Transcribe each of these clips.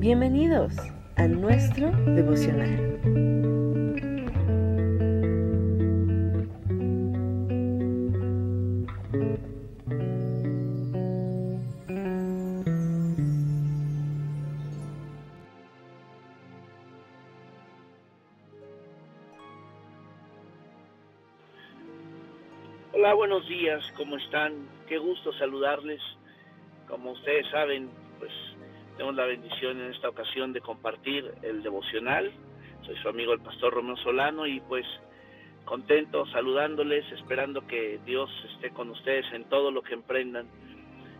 Bienvenidos a nuestro devocional. Hola, buenos días, ¿cómo están? Qué gusto saludarles. Como ustedes saben, pues tenemos la bendición en esta ocasión de compartir el devocional. Soy su amigo el pastor Romeo Solano y pues contento saludándoles, esperando que Dios esté con ustedes en todo lo que emprendan.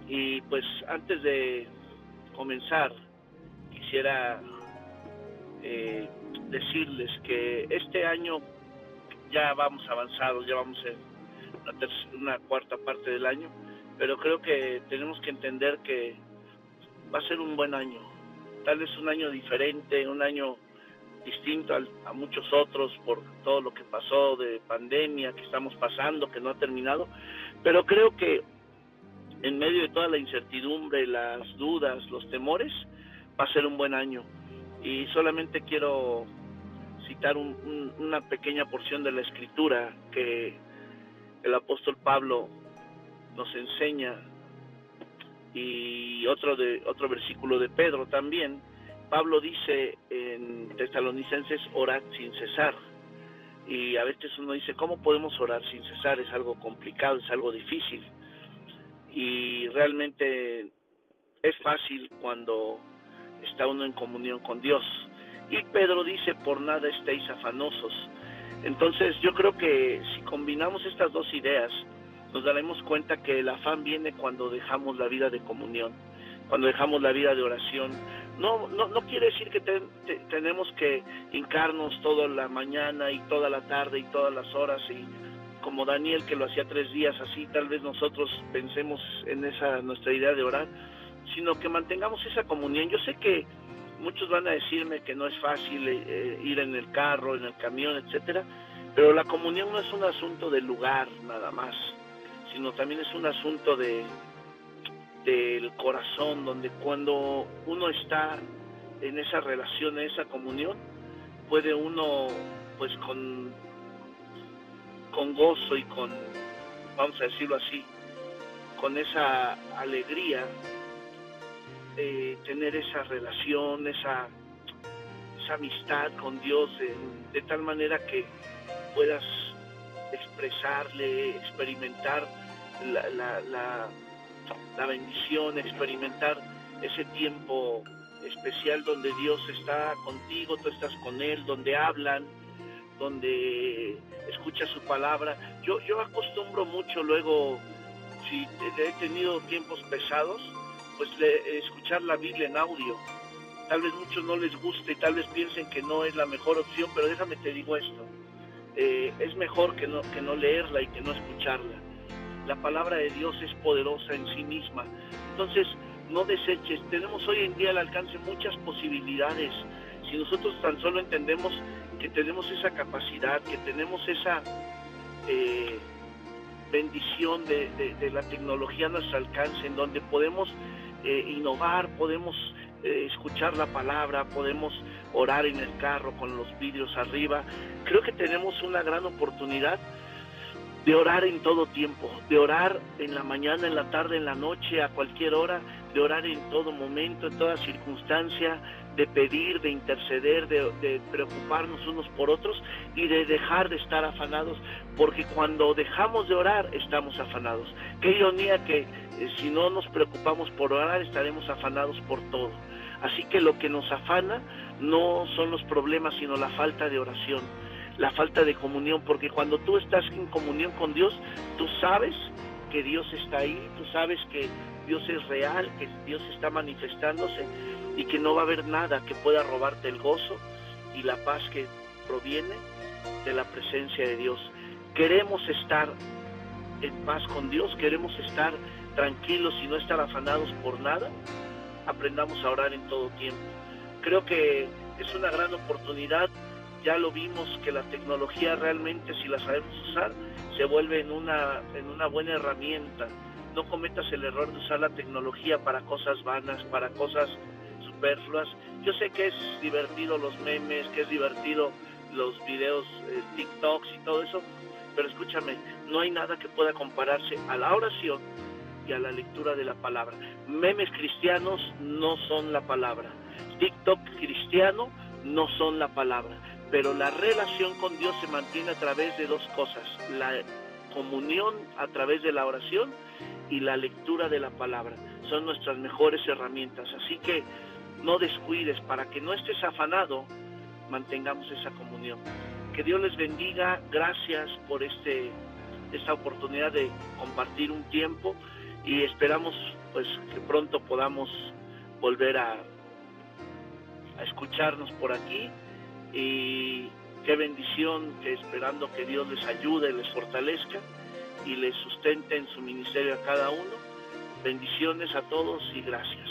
Y pues antes de comenzar, quisiera eh, decirles que este año ya vamos avanzados, ya vamos en una, cuarta parte del año, pero creo que tenemos que entender que va a ser un buen año, tal vez un año diferente, un año distinto a, muchos otros por todo lo que pasó de pandemia que estamos pasando, que no ha terminado, pero creo que en medio de toda la incertidumbre, las dudas, los temores, va a ser un buen año. Y solamente quiero citar una pequeña porción de la escritura que el apóstol Pablo nos enseña y otro de otro versículo de Pedro también Pablo dice en Tesalonicenses orad sin cesar y a veces uno dice cómo podemos orar sin cesar es algo complicado es algo difícil y realmente es fácil cuando está uno en comunión con Dios. Y Pedro dice por nada estéis afanosos entonces yo creo que si combinamos estas dos ideas, nos daremos cuenta que el afán viene cuando dejamos la vida de comunión, cuando dejamos la vida de oración. No, no, no quiere decir que tenemos que hincarnos toda la mañana y toda la tarde y todas las horas y como Daniel que lo hacía tres días así, tal vez nosotros pensemos en esa nuestra idea de orar, sino que mantengamos esa comunión. Yo sé que muchos van a decirme que no es fácil eh, eh, ir en el carro, en el camión, etcétera, pero la comunión no es un asunto del lugar nada más, sino también es un asunto de del corazón, donde cuando uno está en esa relación, en esa comunión, puede uno, pues con, con gozo y con, vamos a decirlo así, con esa alegría, eh, tener esa relación, esa, esa amistad con Dios de, tal manera que puedas expresarle, experimentar la, la, bendición, experimentar ese tiempo especial donde Dios está contigo, tú estás con Él, donde hablan, donde escuchas su palabra. Yo, yo acostumbro mucho luego, si he tenido tiempos pesados, pues escuchar la Biblia en audio. Tal vez muchos no les guste, tal vez piensen que no es la mejor opción, pero déjame te digo esto. Eh, es mejor que no, que no leerla y que no escucharla. La palabra de Dios es poderosa en sí misma. Entonces, no deseches. Tenemos hoy en día al alcance muchas posibilidades. Si nosotros tan solo entendemos que tenemos esa capacidad, que tenemos esa eh, bendición de, de, la tecnología a nuestro alcance, en donde podemos eh, innovar, podemos eh, escuchar la palabra, podemos orar en el carro con los vidrios arriba. Creo que tenemos una gran oportunidad de orar en todo tiempo, de orar en la mañana, en la tarde, en la noche, a cualquier hora, de orar en todo momento, en toda circunstancia, de pedir, de interceder, de, preocuparnos unos por otros y de dejar de estar afanados, porque cuando dejamos de orar estamos afanados. Qué ironía que eh, si no nos preocupamos por orar estaremos afanados por todo. Así que lo que nos afana no son los problemas, sino la falta de oración, la falta de comunión, porque cuando tú estás en comunión con Dios, tú sabes que Dios está ahí, tú sabes que Dios es real, que Dios está manifestándose y que no va a haber nada que pueda robarte el gozo y la paz que proviene de la presencia de Dios. Queremos estar en paz con Dios, queremos estar tranquilos y no estar afanados por nada. Aprendamos a orar en todo tiempo. Creo que es una gran oportunidad. Ya lo vimos que la tecnología realmente, si la sabemos usar, se vuelve en una, en una buena herramienta. No cometas el error de usar la tecnología para cosas vanas, para cosas superfluas. Yo sé que es divertido los memes, que es divertido los videos eh, TikToks y todo eso, pero escúchame, no hay nada que pueda compararse a la oración y a la lectura de la palabra. Memes cristianos no son la palabra. TikTok cristiano no son la palabra. Pero la relación con Dios se mantiene a través de dos cosas. La comunión a través de la oración y la lectura de la palabra. Son nuestras mejores herramientas. Así que no descuides, para que no estés afanado, mantengamos esa comunión. Que Dios les bendiga. Gracias por este, esta oportunidad de compartir un tiempo y esperamos pues que pronto podamos volver a, escucharnos por aquí y qué bendición que esperando que Dios les ayude, les fortalezca y les sustente en su ministerio a cada uno. Bendiciones a todos y gracias.